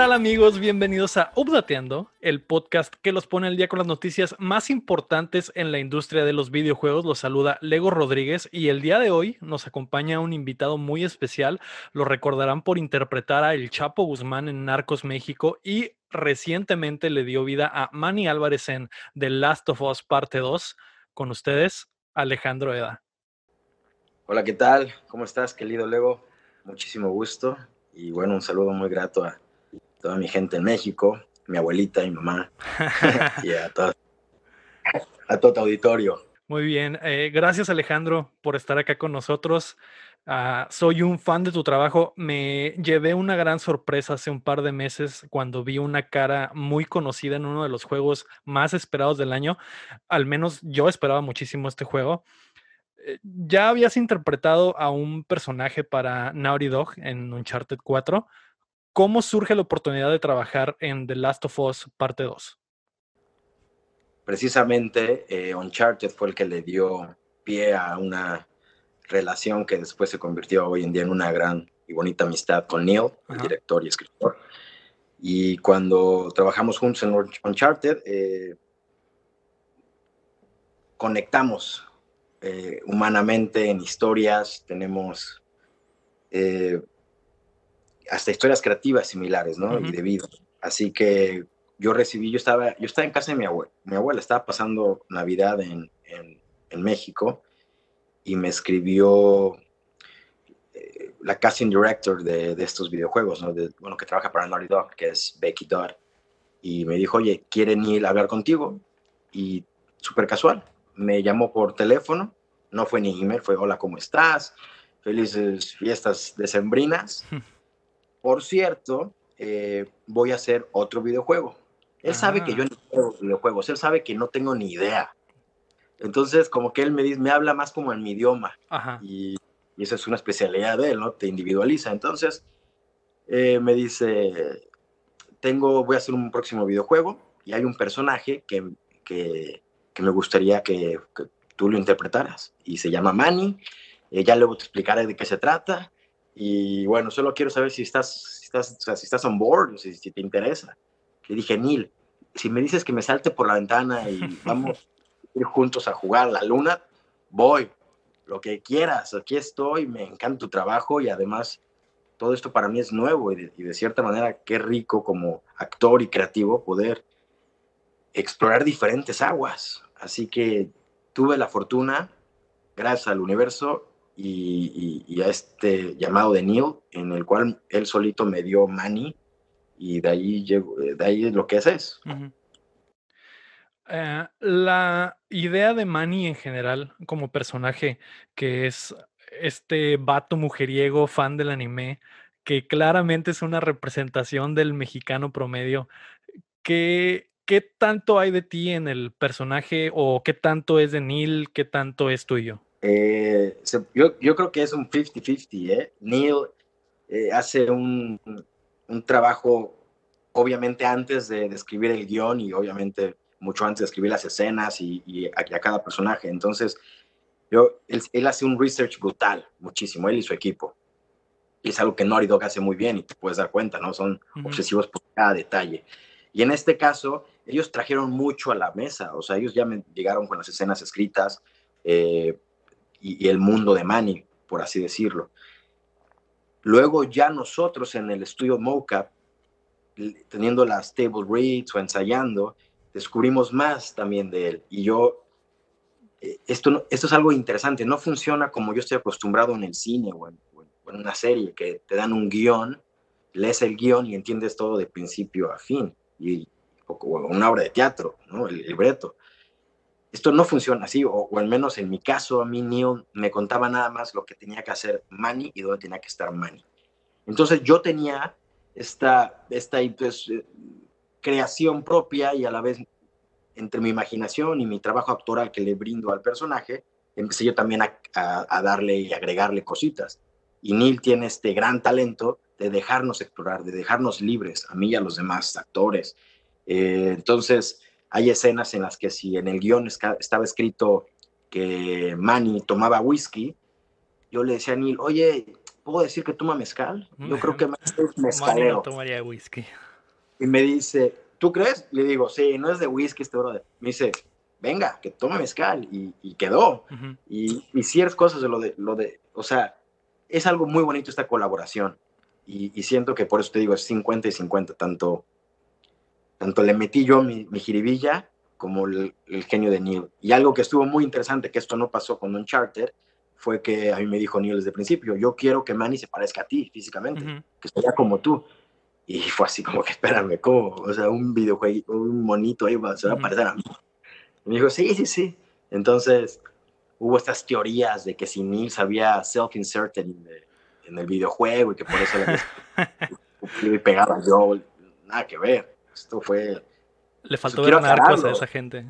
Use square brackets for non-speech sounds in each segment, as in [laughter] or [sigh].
¿Qué tal amigos? Bienvenidos a Updateando, el podcast que los pone al día con las noticias más importantes en la industria de los videojuegos. Los saluda Lego Rodríguez y el día de hoy nos acompaña un invitado muy especial. Lo recordarán por interpretar a El Chapo Guzmán en Narcos México y recientemente le dio vida a Manny Álvarez en The Last of Us Parte 2. Con ustedes, Alejandro Eda. Hola, ¿qué tal? ¿Cómo estás, querido Lego? Muchísimo gusto y bueno, un saludo muy grato a toda mi gente en México, mi abuelita, mi mamá [laughs] [laughs] y a todo, a todo tu auditorio. Muy bien, eh, gracias Alejandro por estar acá con nosotros. Ah, soy un fan de tu trabajo. Me llevé una gran sorpresa hace un par de meses cuando vi una cara muy conocida en uno de los juegos más esperados del año. Al menos yo esperaba muchísimo este juego. Eh, ya habías interpretado a un personaje para Naughty Dog en Uncharted 4. ¿Cómo surge la oportunidad de trabajar en The Last of Us parte 2? Precisamente eh, Uncharted fue el que le dio pie a una relación que después se convirtió hoy en día en una gran y bonita amistad con Neil, el director y escritor. Y cuando trabajamos juntos en Uncharted, eh, conectamos eh, humanamente en historias, tenemos hasta historias creativas similares, ¿no? Y de vida. Así que yo recibí, yo estaba, yo estaba en casa de mi abuela. Mi abuela estaba pasando Navidad en, en, México y me escribió eh, la casting director de, de estos videojuegos, ¿no? De, bueno, que trabaja para Naughty Dog, que es Becky Dodd. Y me dijo, oye, ¿quieren ir a hablar contigo? Y súper casual. Me llamó por teléfono, no fue ni email, fue hola, ¿cómo estás? Felices fiestas decembrinas. [laughs] Por cierto, eh, voy a hacer otro videojuego. Él sabe que yo no juego videojuegos, él sabe que no tengo ni idea. Entonces, como que él me, dice, me habla más como en mi idioma. Y, esa es una especialidad de él, ¿no? Te individualiza. Entonces, eh, me dice, tengo, voy a hacer un próximo videojuego y hay un personaje que, que, me gustaría que, tú lo interpretaras. Y se llama Manny. Eh, ya luego te explicaré de qué se trata. Y bueno, solo quiero saber si estás, si estás, o sea, si estás on board, si, si te interesa. Le dije, Neil, si me dices que me salte por la ventana y [laughs] vamos a ir juntos a jugar a la luna, voy, lo que quieras, aquí estoy, me encanta tu trabajo y además todo esto para mí es nuevo y de, cierta manera qué rico como actor y creativo poder explorar diferentes aguas. Así que tuve la fortuna, gracias al universo, y, a este llamado de Neil, en el cual él solito me dio money y de ahí, llego, de ahí es lo que es. Eh, la idea de Manny en general como personaje, que es este vato mujeriego fan del anime, que claramente es una representación del mexicano promedio, ¿qué, ¿qué tanto hay de ti en el personaje o qué tanto es de Neil, qué tanto es tuyo? Eh, yo, yo, creo que es un 50-50. ¿eh? Neil eh, hace un, un, trabajo, obviamente, antes de, escribir el guion y obviamente mucho antes de escribir las escenas y, y, a, cada personaje. Entonces, yo, él, hace un research brutal, muchísimo, él y su equipo. Y es algo que Naughty Dog hace muy bien y te puedes dar cuenta, ¿no? Son obsesivos por cada detalle. Y en este caso, ellos trajeron mucho a la mesa, o sea, ellos ya me llegaron con las escenas escritas, eh, y, el mundo de Manny, por así decirlo. Luego ya nosotros en el estudio mocap, teniendo las table reads o ensayando, descubrimos más también de él. Y yo, eh, esto, esto es algo interesante, no funciona como yo estoy acostumbrado en el cine o en, una serie, que te dan un guion, lees el guion y entiendes todo de principio a fin, y, o, una obra de teatro, ¿no? el libreto esto no funciona así, o, al menos en mi caso, a mí Neil me contaba nada más lo que tenía que hacer Manny y dónde tenía que estar Manny. Entonces yo tenía esta, esta pues, eh, creación propia y a la vez entre mi imaginación y mi trabajo actoral que le brindo al personaje, empecé yo también a, darle y agregarle cositas. Y Neil tiene este gran talento de dejarnos explorar, de dejarnos libres, a mí y a los demás actores. Eh, entonces, hay escenas en las que si en el guion estaba escrito que Manny tomaba whisky, yo le decía a Neil, oye, ¿puedo decir que toma mezcal? Yo creo que es [laughs] mezcalero. no tomaría whisky. Y me dice, ¿tú crees? Le digo, sí, no es de whisky este brother. Me dice, venga, que tome mezcal. Y, quedó. y, y ciertas cosas de lo de, lo de, o sea, es algo muy bonito esta colaboración. Y, siento que por eso te digo, es 50 y 50, tanto, tanto le metí yo mi, mi jiribilla como el, genio de Neil. Y algo que estuvo muy interesante, que esto no pasó con Uncharted, fue que a mí me dijo Neil desde el principio, yo quiero que Manny se parezca a ti físicamente, que sea como tú. Y fue así como que, espérame, ¿cómo? O sea, un videojuego, un monito ahí va, se va a parecer a mí. Y me dijo, sí, sí, sí. Entonces, hubo estas teorías de que si Neil se había self-inserted en, el videojuego y que por eso le [laughs] pegaba yo, nada que ver. Esto fue le faltó ver narcos a esa gente.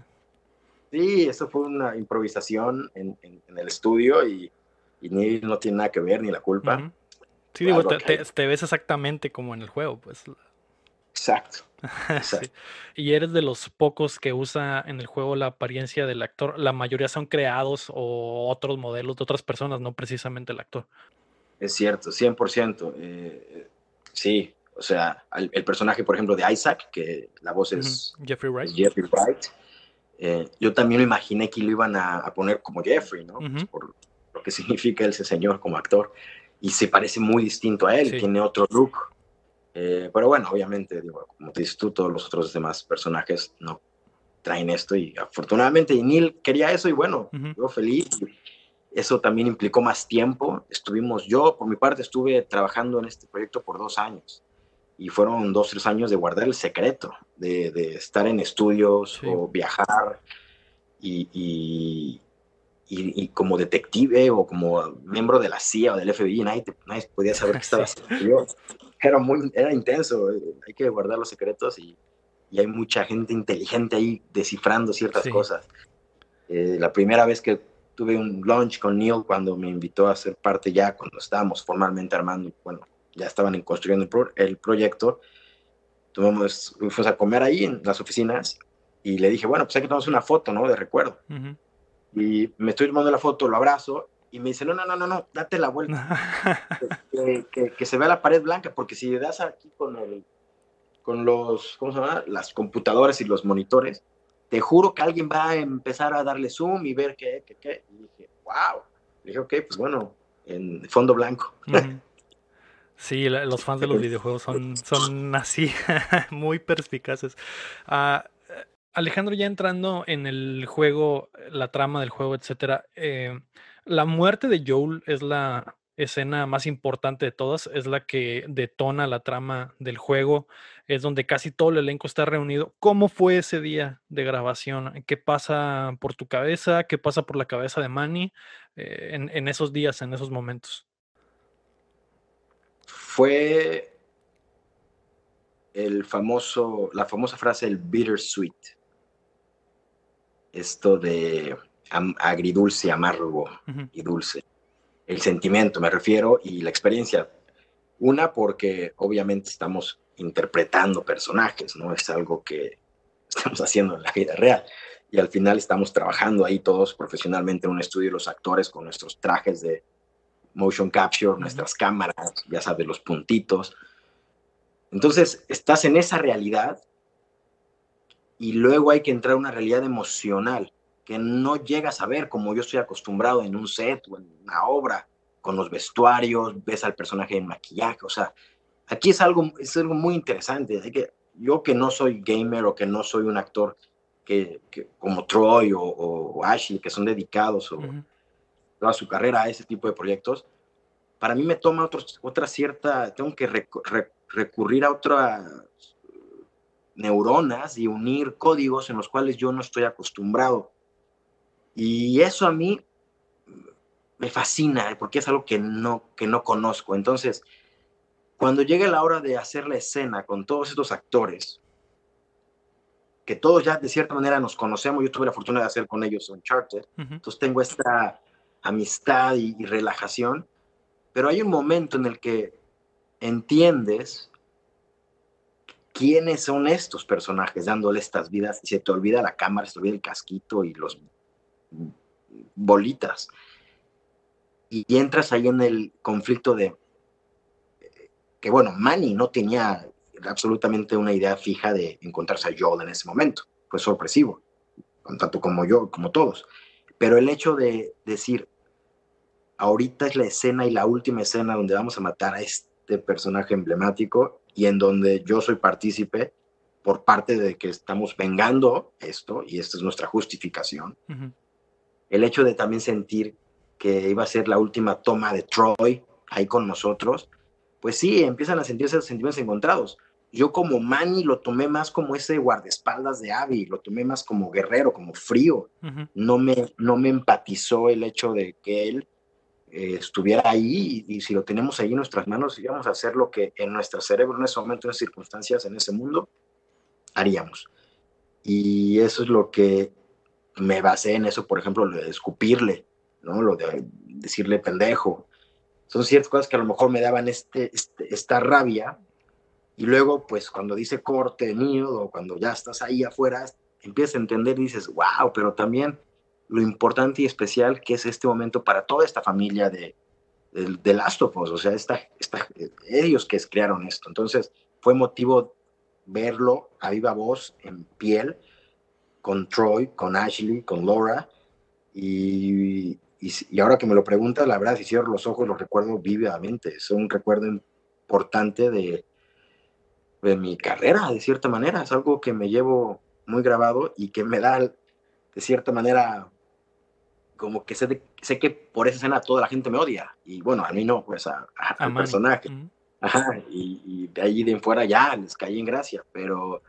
Sí, eso fue una improvisación en, el estudio y, ni no tiene nada que ver ni la culpa. Sí, digo, te, ves exactamente como en el juego, pues. [laughs] Exacto. Y eres de los pocos que usa en el juego la apariencia del actor. La mayoría son creados o otros modelos de otras personas, no precisamente el actor. Es cierto, 100%. Eh, sí, o sea, el, personaje, por ejemplo, de Isaac, que la voz es Jeffrey Wright. Jeffrey Wright. Eh, yo también me imaginé que lo iban a, poner como Jeffrey, ¿no? Pues por lo que [laughs] significa ese señor como actor. Y se parece muy distinto a él, tiene otro look. Eh, pero bueno, obviamente, digo, como te dices tú, todos los otros demás personajes no traen esto y afortunadamente Neil quería eso y bueno, yo feliz. Eso también implicó más tiempo. Estuvimos, yo por mi parte estuve trabajando en este proyecto por dos años y fueron dos, tres años de guardar el secreto, de, estar en estudios o viajar y, y, como detective o como miembro de la CIA o del FBI, nadie, nadie podía saber qué estaba [laughs] haciendo Era, muy, era intenso, eh, hay que guardar los secretos y, hay mucha gente inteligente ahí descifrando ciertas cosas. Eh, la primera vez que tuve un lunch con Neil cuando me invitó a ser parte ya, cuando estábamos formalmente armando, bueno, ya estaban construyendo el, proyecto, tuvimos, fuimos a comer ahí en las oficinas y le dije, bueno, pues hay que tomar una foto, ¿no? De recuerdo. Y me estoy tomando la foto, lo abrazo y me dice, no, no, no, no, no, date la vuelta. [laughs] que, que, se vea la pared blanca, porque si le das aquí con, el, con los, ¿cómo se llama? Las computadoras y los monitores, te juro que alguien va a empezar a darle zoom y ver qué, qué, qué. Y dije, wow. Le dije, ok, pues bueno, en fondo blanco. Sí, los fans de los videojuegos son, son así, [laughs] muy perspicaces. Ah, Alejandro, ya entrando en el juego, la trama del juego, etcétera, eh, la muerte de Joel es la escena más importante de todas, es la que detona la trama del juego, es donde casi todo el elenco está reunido. ¿Cómo fue ese día de grabación? ¿Qué pasa por tu cabeza? ¿Qué pasa por la cabeza de Manny eh, en esos días, en esos momentos? Fue el famoso, la famosa frase el bittersweet. Esto de agridulce, amargo y dulce. El sentimiento, me refiero, y la experiencia. Una, porque obviamente estamos interpretando personajes, ¿no? Es algo que estamos [laughs] haciendo en la vida real. Y al final estamos trabajando ahí todos profesionalmente en un estudio, los actores con nuestros trajes de, motion capture, nuestras cámaras, ya sabes, los puntitos. Entonces, estás en esa realidad y luego hay que entrar a una realidad emocional que no llegas a ver como yo estoy acostumbrado en un set o en una obra, con los vestuarios, ves al personaje en maquillaje, o sea, aquí es algo, es algo muy interesante. que, yo que no soy gamer o que no soy un actor que, como Troy o, Ashley, que son dedicados o, toda su carrera a ese tipo de proyectos, para mí me toma otra cierta, tengo que recurrir a otras neuronas y unir códigos en los cuales yo no estoy acostumbrado. Y eso a mí me fascina, porque es algo que no, que no conozco. Entonces, cuando llegue la hora de hacer la escena con todos estos actores, que todos ya de cierta manera nos conocemos, yo tuve la fortuna de hacer con ellos Uncharted, entonces tengo esta amistad y, relajación, pero hay un momento en el que entiendes quiénes son estos personajes dándole estas vidas y se te olvida la cámara, se te olvida el casquito y los bolitas. y, entras ahí en el conflicto de que, bueno, Manny no tenía absolutamente una idea fija de encontrarse a Joel en ese momento. Fue sorpresivo, tanto como yo, como todos. Pero el hecho de decir, ahorita es la escena y la última escena donde vamos a matar a este personaje emblemático y en donde yo soy partícipe por parte de que estamos vengando esto y esta es nuestra justificación. El hecho de también sentir que iba a ser la última toma de Troy ahí con nosotros, pues sí, empiezan a sentirse sentimientos encontrados. Yo como Manny lo tomé más como ese guardaespaldas de Abby, lo tomé más como guerrero, como frío. no, me, no me empatizó el hecho de que él eh, estuviera ahí y, si lo tenemos ahí en nuestras manos, íbamos a hacer lo que en nuestro cerebro en ese momento, en esas circunstancias, en ese mundo, haríamos. Y eso es lo que me basé en eso, por ejemplo, lo de escupirle, ¿no? Lo de decirle pendejo. Son ciertas cosas que a lo mejor me daban este, este esta rabia. Y luego, pues, cuando dice corte mío o cuando ya estás ahí afuera, empiezas a entender y dices, wow, pero también lo importante y especial que es este momento para toda esta familia de, de, Last of Us, o sea, esta, esta, ellos que crearon esto. Entonces, fue motivo verlo a viva voz, en piel, con Troy, con Ashley, con Laura, y, y, ahora que me lo preguntas, la verdad, si cierro los ojos, lo recuerdo vívidamente. Es un recuerdo importante de, de mi carrera, de cierta manera. Es algo que me llevo muy grabado y que me da, de cierta manera, como que sé, sé que por esa escena toda la gente me odia. Y bueno, a mí no, pues a, al personaje. Ajá, y, de ahí de en fuera ya les caí en gracia, pero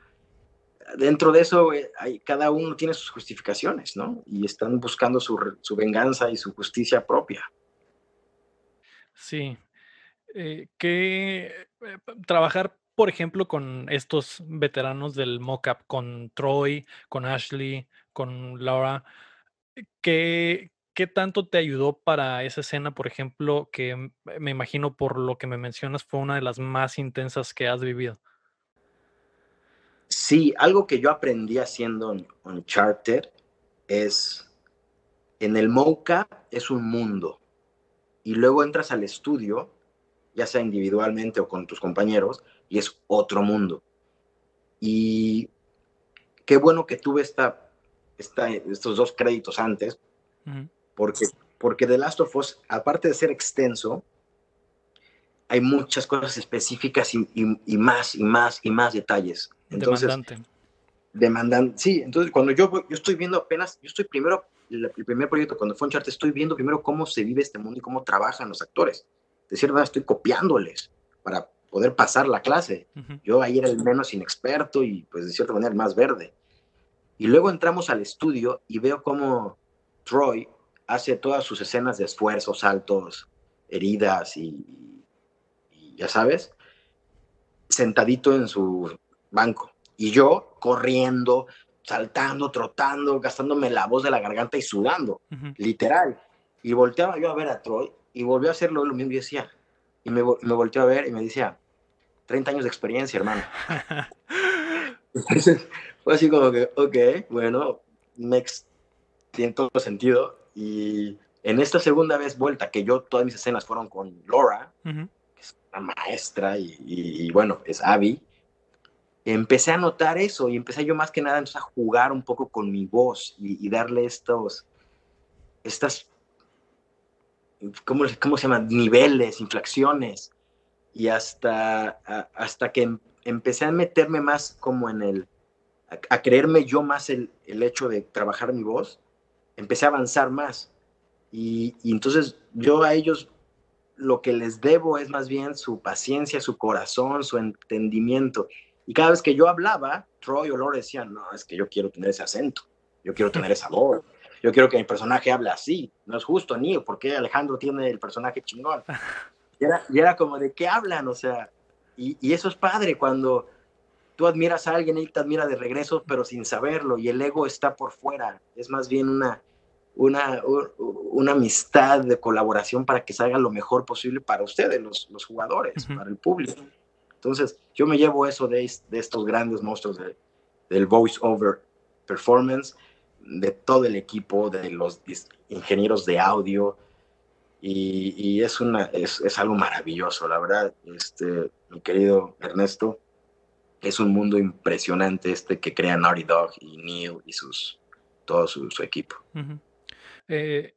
dentro de eso eh, hay, cada uno tiene sus justificaciones, ¿no? Y están buscando su, su venganza y su justicia propia. Sí. Eh, que eh, trabajar, por ejemplo, con estos veteranos del mockup, con Troy, con Ashley, con Laura, ¿qué, ¿qué tanto te ayudó para esa escena, por ejemplo, que me imagino por lo que me mencionas fue una de las más intensas que has vivido? Sí, algo que yo aprendí haciendo en Charter es, en el MOCA es un mundo y luego entras al estudio, ya sea individualmente o con tus compañeros, y es otro mundo. Y qué bueno que tuve esta, esta estos dos créditos antes, porque, porque The Last of Us, aparte de ser extenso, hay muchas cosas específicas y, más y más y más detalles. Entonces, demandante. Demandan, sí, entonces cuando yo, yo estoy viendo apenas, yo estoy primero, el, primer proyecto cuando fue Uncharted, estoy viendo primero cómo se vive este mundo y cómo trabajan los actores. De cierta manera estoy copiándoles para poder pasar la clase. Yo ahí era el menos inexperto y pues de cierta manera el más verde. Y luego entramos al estudio y veo cómo Troy hace todas sus escenas de esfuerzos, saltos, heridas y, ya sabes, sentadito en su banco. Y yo corriendo, saltando, trotando, gastándome la voz de la garganta y sudando, literal. Y volteaba yo a ver a Troy y volvió a hacerlo lo mismo y decía, y me, me volteó a ver y me decía, 30 años de experiencia, hermano. [laughs] Entonces, fue así como que, ok, bueno, next, tiene todo sentido. Y en esta segunda vez vuelta, que yo todas mis escenas fueron con Laura, que es una maestra, y, bueno, es Abby, empecé a notar eso y empecé yo más que nada a jugar un poco con mi voz y, darle estos, estas, ¿cómo, ¿cómo, se llaman? Niveles, inflexiones. Y hasta, hasta que em, empecé a meterme más como en el, a, creerme yo más el, el hecho de trabajar mi voz, empecé a avanzar más. Y, entonces yo a ellos lo que les debo es más bien su paciencia, su corazón, su entendimiento. Y cada vez que yo hablaba, Troy o Lore decían, no, es que yo quiero tener ese acento, yo quiero tener esa voz, yo quiero que mi personaje hable así, no es justo, ni porque Alejandro tiene el personaje chingón. [laughs] Y era, y era como de qué hablan, o sea, y, y, eso es padre cuando tú admiras a alguien y te admira de regreso, pero sin saberlo, y el ego está por fuera, es más bien una, una, una amistad de colaboración para que salga lo mejor posible para ustedes, los, los jugadores, para el público. Entonces, yo me llevo eso de, de estos grandes monstruos de, del voice over performance, de todo el equipo, de los ingenieros de audio, y, es, una, es, es, algo maravilloso, la verdad, este, mi querido Ernesto, es un mundo impresionante este que crea Naughty Dog y Neil y sus, todo su, equipo. Eh,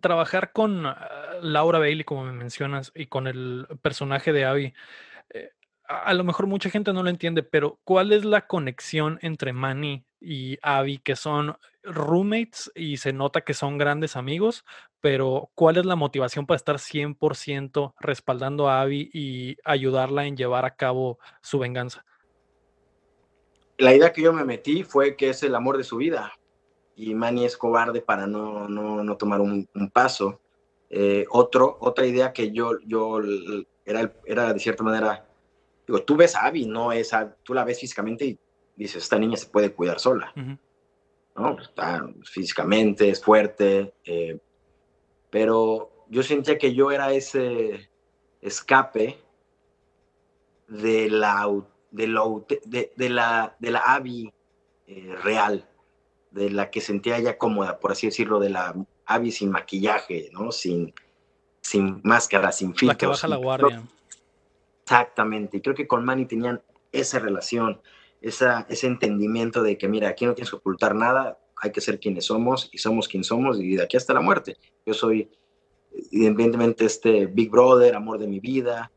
trabajar con ah, Laura Bailey, como me mencionas, y con el personaje de Abby, eh, a lo mejor mucha gente no lo entiende, pero ¿cuál es la conexión entre Manny y Abby, que son roommates y se nota que son grandes amigos, pero ¿cuál es la motivación para estar 100% respaldando a Abby y ayudarla en llevar a cabo su venganza? La idea que yo me metí fue que es el amor de su vida y Manny es cobarde para no, no, tomar un, paso. Eh, otro, otra idea que yo, yo era, era de cierta manera Digo, tú ves a Abby, no es tú la ves físicamente y dices, esta niña se puede cuidar sola. ¿no? Está físicamente, es fuerte, eh, pero yo sentía que yo era ese escape de la, de, de, la, de la Abby eh, real, de la que sentía ella cómoda, por así decirlo, de la Abby sin maquillaje, ¿no? Sin, sin máscara, sin filtros. La que baja la guardia. Exactamente, y creo que con Manny tenían esa relación, esa, ese entendimiento de que, mira, aquí no tienes que ocultar nada, hay que ser quienes somos y somos quien somos y de aquí hasta la muerte. Yo soy, evidentemente, este Big Brother, amor de mi vida,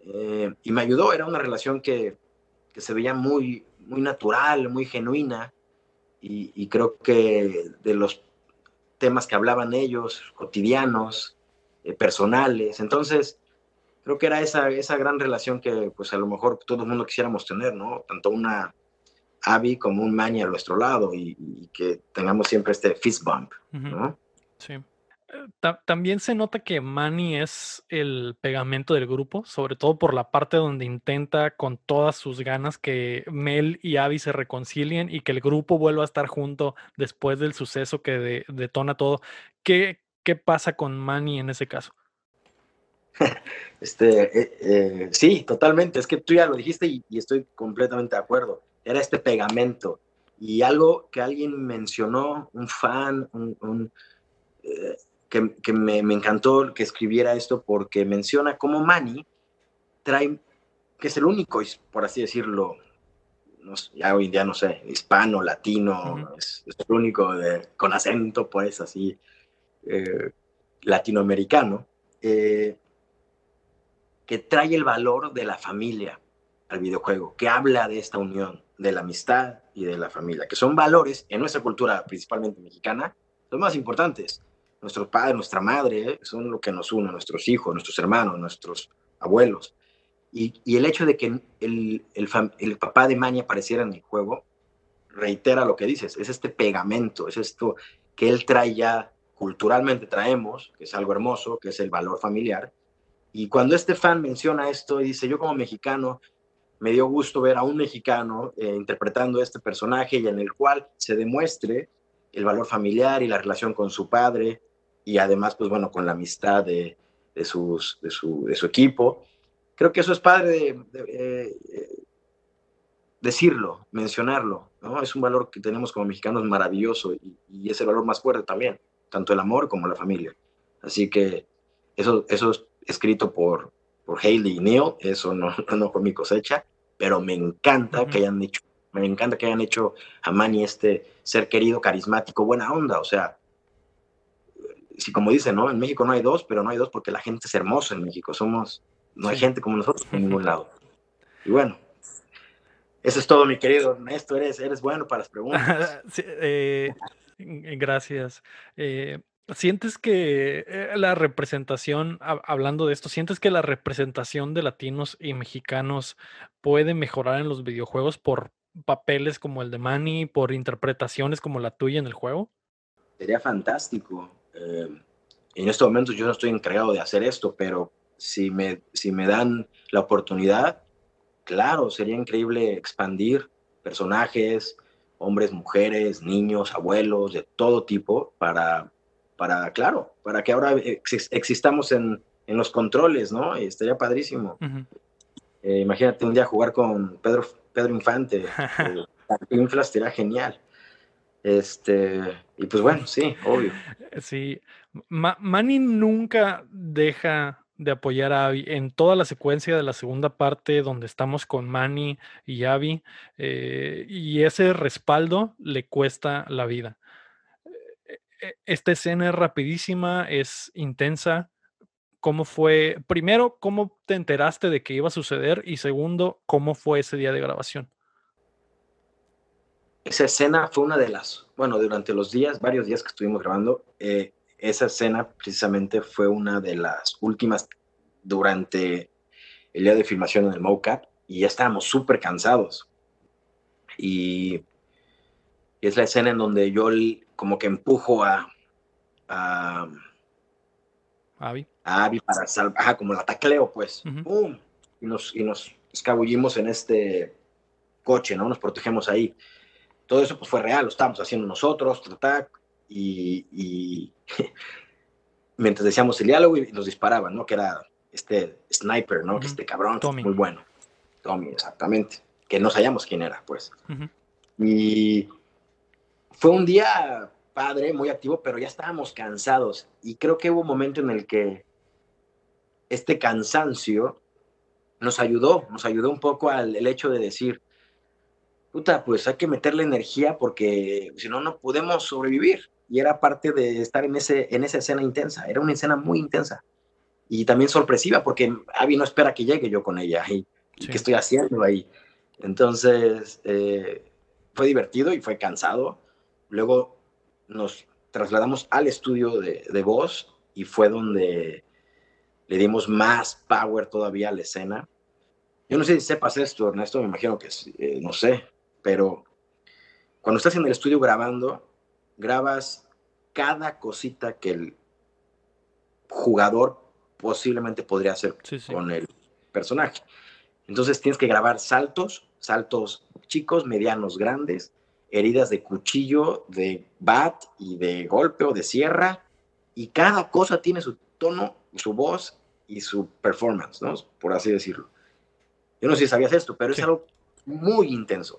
eh, y me ayudó, era una relación que, que, se veía muy, muy natural, muy genuina, y, creo que de los temas que hablaban ellos, cotidianos, eh, personales, entonces creo que era esa, esa gran relación que pues a lo mejor todo el mundo quisiéramos tener, ¿no? Tanto una Abby como un Manny a nuestro lado y, que tengamos siempre este fist bump, ¿no? Sí. También se nota que Manny es el pegamento del grupo, sobre todo por la parte donde intenta con todas sus ganas que Mel y Abby se reconcilien y que el grupo vuelva a estar junto después del suceso que detona todo. ¿Qué, ¿Qué pasa con Manny en ese caso? [laughs] Este, eh, eh, sí, totalmente. Es que tú ya lo dijiste y, estoy completamente de acuerdo. Era este pegamento. Y algo que alguien mencionó, un fan, un, eh, que, me, encantó que escribiera esto porque menciona cómo Manny trae, que es el único, por así decirlo, ya hoy en día no sé, hispano, latino, es, el único con acento, pues así, latinoamericano. Eh, que trae el valor de la familia al videojuego, que habla de esta unión, de la amistad y de la familia, que son valores en nuestra cultura, principalmente mexicana, los más importantes. Nuestros padres, nuestra madre, son lo que nos une, nuestros hijos, nuestros hermanos, nuestros abuelos. Y, el hecho de que el, el, papá de Maña apareciera en el juego, reitera lo que dices, es este pegamento, es esto que él trae ya, culturalmente traemos, que es algo hermoso, que es el valor familiar, y cuando este fan menciona esto y dice, yo como mexicano, me dio gusto ver a un mexicano eh, interpretando este personaje y en el cual se demuestre el valor familiar y la relación con su padre y además, pues bueno, con la amistad de, de, de, su, de su, equipo. Creo que eso es padre eh, decirlo, mencionarlo, ¿no? Es un valor que tenemos como mexicanos maravilloso y, y, es el valor más fuerte también, tanto el amor como la familia. Así que eso, eso es escrito por, por Haley y Neil, eso no, [laughs] no fue mi cosecha, pero me encanta que hayan hecho, me encanta que hayan hecho a Manny este ser querido, carismático, buena onda, o sea, si como dicen, ¿no? En México no hay dos, pero no hay dos porque la gente es hermosa en México, somos, no hay gente como nosotros en ningún lado. [laughs] Y bueno, eso es todo, mi querido Ernesto, eres, eres bueno para las preguntas. [laughs] Eh, gracias. Eh, ¿Sientes que eh, la representación, hablando de esto, sientes que la representación de latinos y mexicanos puede mejorar en los videojuegos por papeles como el de Manny, por interpretaciones como la tuya en el juego? Sería fantástico. Eh, en estos momentos yo no estoy encargado de hacer esto, pero si me, si me dan la oportunidad, claro, sería increíble expandir personajes, hombres, mujeres, niños, abuelos, de todo tipo, para para, claro, para que ahora existamos en, en los controles, ¿no? Y estaría padrísimo. Eh, imagínate un día jugar con Pedro, Pedro Infante, [laughs] eh, Inflas estaría genial. Este, y pues bueno, sí, obvio. Sí, Manny nunca deja de apoyar a Abby en toda la secuencia de la segunda parte donde estamos con Manny y Abby eh, y ese respaldo le cuesta la vida. E, esta escena es rapidísima, es intensa. ¿Cómo fue? Primero, ¿cómo te enteraste de que iba a suceder? Y segundo, ¿cómo fue ese día de grabación? esa escena fue una de las, bueno, durante los días, varios días que estuvimos grabando, eh, esa escena precisamente fue una de las últimas durante el día de filmación en el mocap y ya estábamos súper cansados. Y es la escena en donde yo como que empujo a, a Abby. A Abby para salvar, como la tacleo, pues. Y, nos, y nos escabullimos en este coche, ¿no? Nos protegemos ahí todo eso pues fue real, lo estábamos haciendo nosotros, y, [laughs] mientras decíamos el diálogo y nos disparaban, ¿no? Que era este sniper, ¿no? Que este cabrón, muy bueno. Tommy, exactamente. Que no sabíamos quién era, pues. Y fue un día padre, muy activo, pero ya estábamos cansados. Y creo que hubo un momento en el que este cansancio nos ayudó, nos ayudó un poco al el hecho de decir, puta, pues hay que meterle energía porque si no, no podemos sobrevivir. Y era parte de estar en, ese, en esa escena intensa. Era una escena muy intensa. Y también sorpresiva porque Abby no espera que llegue yo con ella. Y, ¿qué estoy haciendo ahí? Entonces, eh, fue divertido y fue cansado. Luego nos trasladamos al estudio de, de voz y fue donde le dimos más power todavía a la escena. Yo no sé si sepas esto, Ernesto, me imagino que eh, no sé, pero cuando estás en el estudio grabando, grabas cada cosita que el jugador posiblemente podría hacer con el personaje. Entonces tienes que grabar saltos, saltos chicos, medianos, grandes, heridas de cuchillo, de bat y de golpe o de sierra, y cada cosa tiene su tono, su voz y su performance, ¿no? Por así decirlo. Yo no sé si sabías esto, pero es algo muy intenso.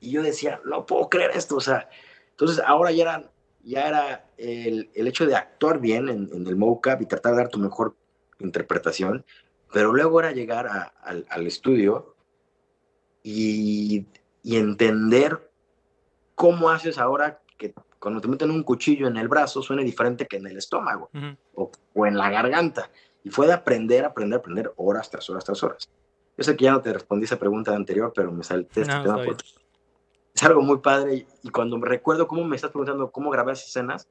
Y yo decía, no puedo creer esto, o sea, entonces ahora ya era, ya era el, el hecho de actuar bien en, en el mocap y tratar de dar tu mejor interpretación, pero luego era llegar al, al, estudio y, y, entender cómo haces ahora que cuando te meten un cuchillo en el brazo suene diferente que en el estómago o, o, en la garganta. Y fue de aprender, aprender, aprender horas tras horas tras horas. Yo sé que ya no te respondí esa pregunta anterior, pero me salté este tema por, es algo muy padre. Y cuando me recuerdo cómo me estás preguntando cómo grabar esas escenas,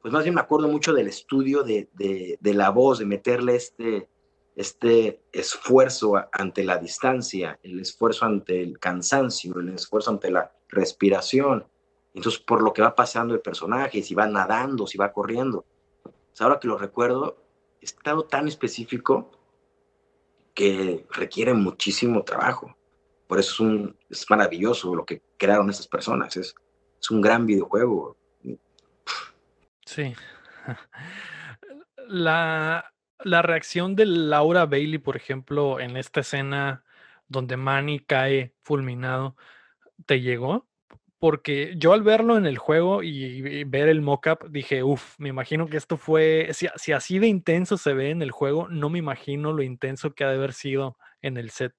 pues más bien me acuerdo mucho del estudio de, de, la voz, de meterle este, este esfuerzo ante la distancia, el esfuerzo ante el cansancio, el esfuerzo ante la respiración. Entonces, por lo que va pasando el personaje, si va nadando, si va corriendo. ahora que lo recuerdo, estado tan específico que requiere muchísimo trabajo. Por eso es, un, es maravilloso lo que crearon estas personas. Es, es un gran videojuego. Sí. [laughs] La, la reacción de Laura Bailey, por ejemplo, en esta escena donde Manny cae fulminado, ¿te llegó? Porque yo al verlo en el juego y, ver el mockup dije, uff, me imagino que esto fue, si, si, así de intenso se ve en el juego, no me imagino lo intenso que ha de haber sido en el set.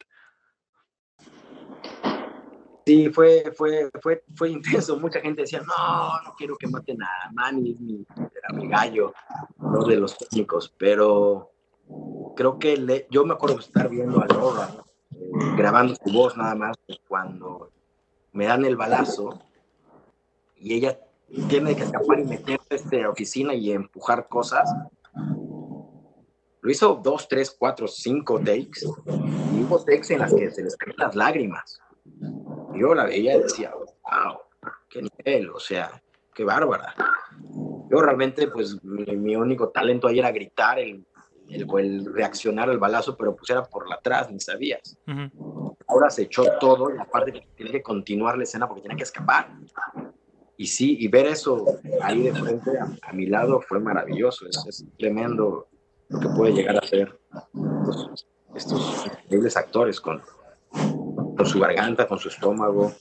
Sí, fue, fue, fue, fue intenso. Mucha gente decía, no, no quiero que maten a Manny, es mi, era mi gallo, no de los técnicos. Pero creo que yo me acuerdo de estar viendo a Laura eh, grabando su voz nada más cuando me dan el balazo y ella tiene que escapar y meterse a esta oficina y empujar cosas. Lo hizo dos, tres, cuatro, cinco takes. Y hubo takes en las que se les caen las lágrimas yo la veía y decía, wow, qué nivel, o sea, qué bárbara. Yo realmente, pues, mi, único talento ahí era gritar, el, el, reaccionar al balazo, pero pues era por la atrás, ni sabías. Ahora se echó todo y aparte que tiene que continuar la escena porque tiene que escapar. Y sí, y ver eso ahí de frente a, mi lado fue maravilloso, es, tremendo lo que puede llegar a ser estos increíbles actores con, con su garganta, con su estómago,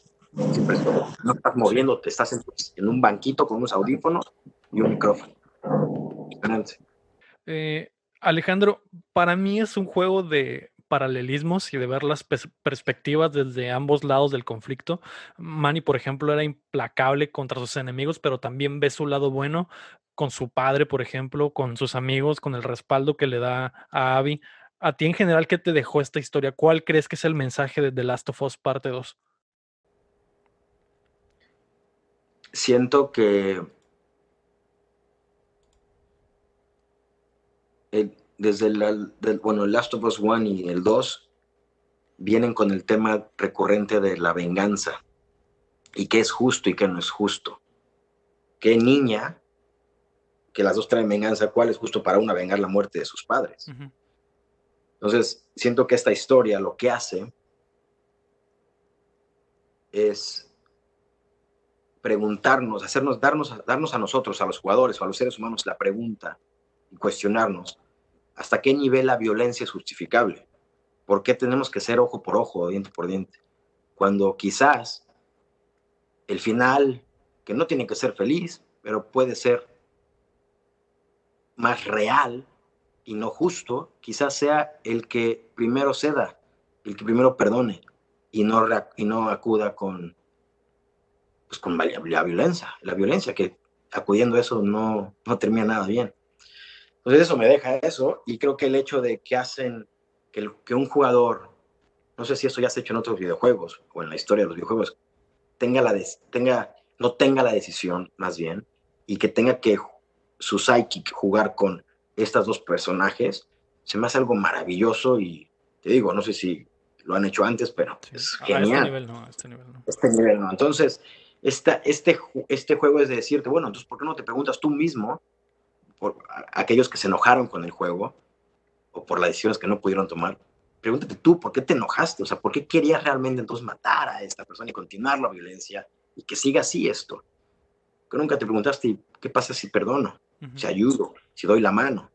Siempre no estás moviéndote, estás en, un banquito con unos audífonos y un micrófono. Eh, Alejandro, para mí es un juego de paralelismos y de ver las perspectivas desde ambos lados del conflicto. Manny, por ejemplo, era implacable contra sus enemigos, pero también ve su lado bueno con su padre, por ejemplo, con sus amigos, con el respaldo que le da a Abby. A ti en general, ¿qué te dejó esta historia? ¿Cuál crees que es el mensaje de The Last of Us parte 2? Siento que desde el, bueno, el Last of Us 1 y el 2 vienen con el tema recurrente de la venganza y qué es justo y qué no es justo. ¿Qué niña, que las dos traen venganza, cuál es justo para una vengar la muerte de sus padres? Entonces, siento que esta historia lo que hace es preguntarnos, hacernos, darnos, darnos a nosotros, a los jugadores o a los seres humanos la pregunta y cuestionarnos hasta qué nivel la violencia es justificable. ¿Por qué tenemos que ser ojo por ojo, diente por diente? Cuando quizás el final, que no tiene que ser feliz, pero puede ser más real y no justo, quizás sea el que primero ceda, el que primero perdone y no, y no acuda con, pues con la, violencia, la violencia, que acudiendo a eso no, no termina nada bien. Entonces eso me deja eso y creo que el hecho de que hacen que, que un jugador, no sé si eso ya se ha hecho en otros videojuegos o en la historia de los videojuegos, tenga la tenga, no tenga la decisión más bien y que tenga que su psychic jugar con estas dos personajes, se me hace algo maravilloso y te digo, no sé si lo han hecho antes, pero es este genial. este nivel no, este nivel no. Este nivel no. Entonces, esta, este, este juego es de decirte, bueno, entonces, ¿por qué no te preguntas tú mismo por aquellos que se enojaron con el juego o por las decisiones que no pudieron tomar, pregúntate tú, ¿por qué te enojaste? O sea, ¿por qué querías realmente entonces matar a esta persona y continuar la violencia y que siga así esto? Que nunca te preguntaste, ¿qué pasa si perdono? Si ayudo, si doy la mano.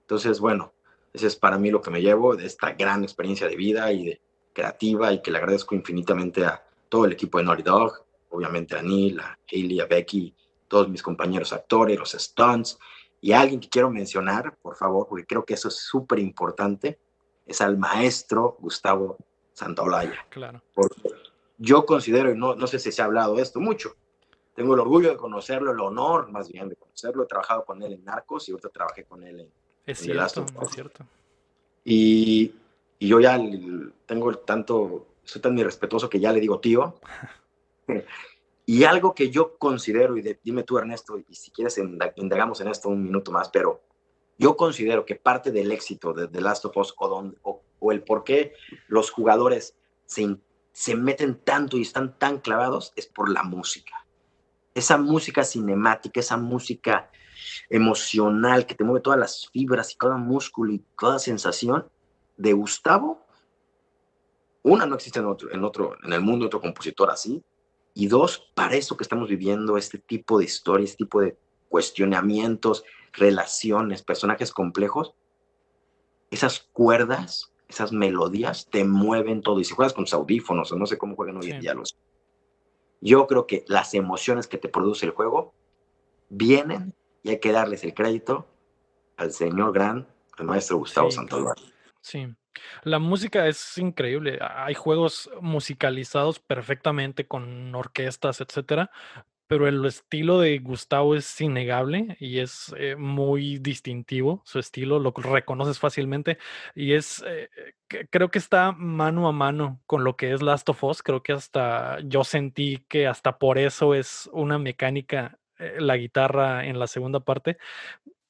Entonces, bueno, ese es para mí lo que me llevo de esta gran experiencia de vida y de creativa y que le agradezco infinitamente a todo el equipo de Naughty Dog, obviamente a Neil, a Hailey, a Becky, todos mis compañeros actores, los stunts, y alguien que quiero mencionar, por favor, porque creo que eso es súper importante, es al maestro Gustavo Santaolalla. Claro. yo considero, y no, no sé si se ha hablado de esto mucho, tengo el orgullo de conocerlo, el honor más bien de conocerlo. He trabajado con él en Narcos y ahorita trabajé con él en, es cierto, es cierto. Y, y, yo ya tengo tanto, soy tan irrespetuoso que ya le digo tío. [laughs] Y algo que yo considero, y dime tú Ernesto, y si quieres indagamos en esto un minuto más, pero yo considero que parte del éxito de The Last of Us o, o, el por qué los jugadores se, se meten tanto y están tan clavados es por la música. Esa música cinemática, esa música emocional que te mueve todas las fibras y cada músculo y cada sensación de Gustavo. Una no existe en otro, en otro, en el mundo otro compositor así. Y dos, para eso que estamos viviendo, este tipo de historias, este tipo de cuestionamientos, relaciones, personajes complejos, esas cuerdas, esas melodías te mueven todo. Y si juegas con tus audífonos o no sé cómo juegan hoy en día los... Yo creo que las emociones que te produce el juego vienen y hay que darles el crédito al señor gran, al maestro Gustavo sí, Sí. La música es increíble. Hay juegos musicalizados perfectamente con orquestas, etcétera, pero el estilo de Gustavo es innegable y es eh, muy distintivo. Su estilo lo reconoces fácilmente y es, eh, creo que está mano a mano con lo que es Last of Us. Creo que hasta yo sentí que hasta por eso es una mecánica eh, la guitarra en la segunda parte.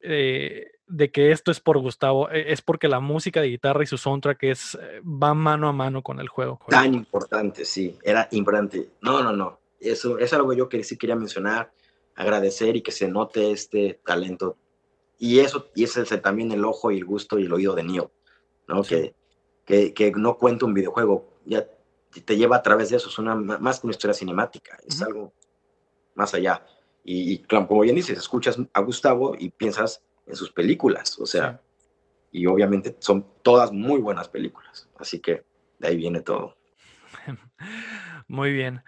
Eh, de que esto es por Gustavo, eh, es porque la música de guitarra y su soundtrack es, eh, va mano a mano con el juego. Tan importante, sí, era importante. No, no, no, eso es algo yo que sí quería mencionar, agradecer y que se note este talento. Y eso, y ese es también el ojo y el gusto y el oído de Neo, ¿no? Que, que, que, no cuenta un videojuego, ya te lleva a través de eso, es una, más que una historia cinemática, es algo más allá. Y, como bien dices, escuchas a Gustavo y piensas en sus películas, o sea, y obviamente son todas muy buenas películas, así que de ahí viene todo. [laughs] Muy bien.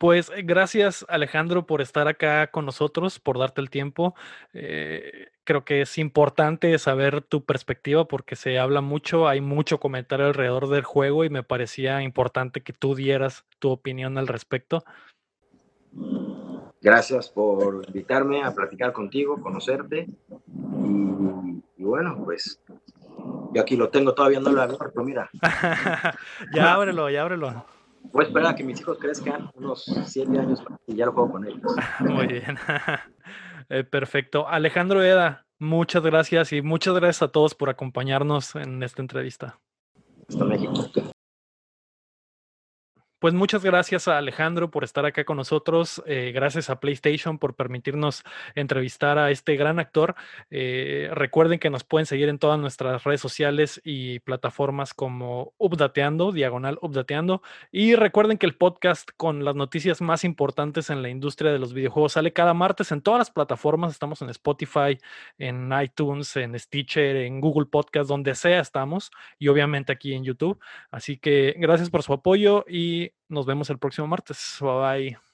Pues eh, gracias Alejandro por estar acá con nosotros, por darte el tiempo. Eh, creo que es importante saber tu perspectiva porque se habla mucho, hay mucho comentario alrededor del juego y me parecía importante que tú dieras tu opinión al respecto. Gracias por invitarme a platicar contigo, conocerte y, bueno, pues yo aquí lo tengo, todavía no lo abierto, mira. [laughs] ya ábrelo, ya ábrelo. Voy a esperar a que mis hijos crezcan unos siete años y ya lo juego con ellos. [laughs] Muy bien. [laughs] Eh, perfecto. Alejandro Eda, muchas gracias y muchas gracias a todos por acompañarnos en esta entrevista. Hasta México. Pues muchas gracias a Alejandro por estar acá con nosotros. Eh, gracias a PlayStation por permitirnos entrevistar a este gran actor. Eh, recuerden que nos pueden seguir en todas nuestras redes sociales y plataformas como Updateando, diagonal Updateando. Y recuerden que el podcast con las noticias más importantes en la industria de los videojuegos sale cada martes en todas las plataformas. Estamos en Spotify, en iTunes, en Stitcher, en Google Podcast, donde sea estamos. Y obviamente aquí en YouTube. Así que gracias por su apoyo y nos vemos el próximo martes. Bye bye.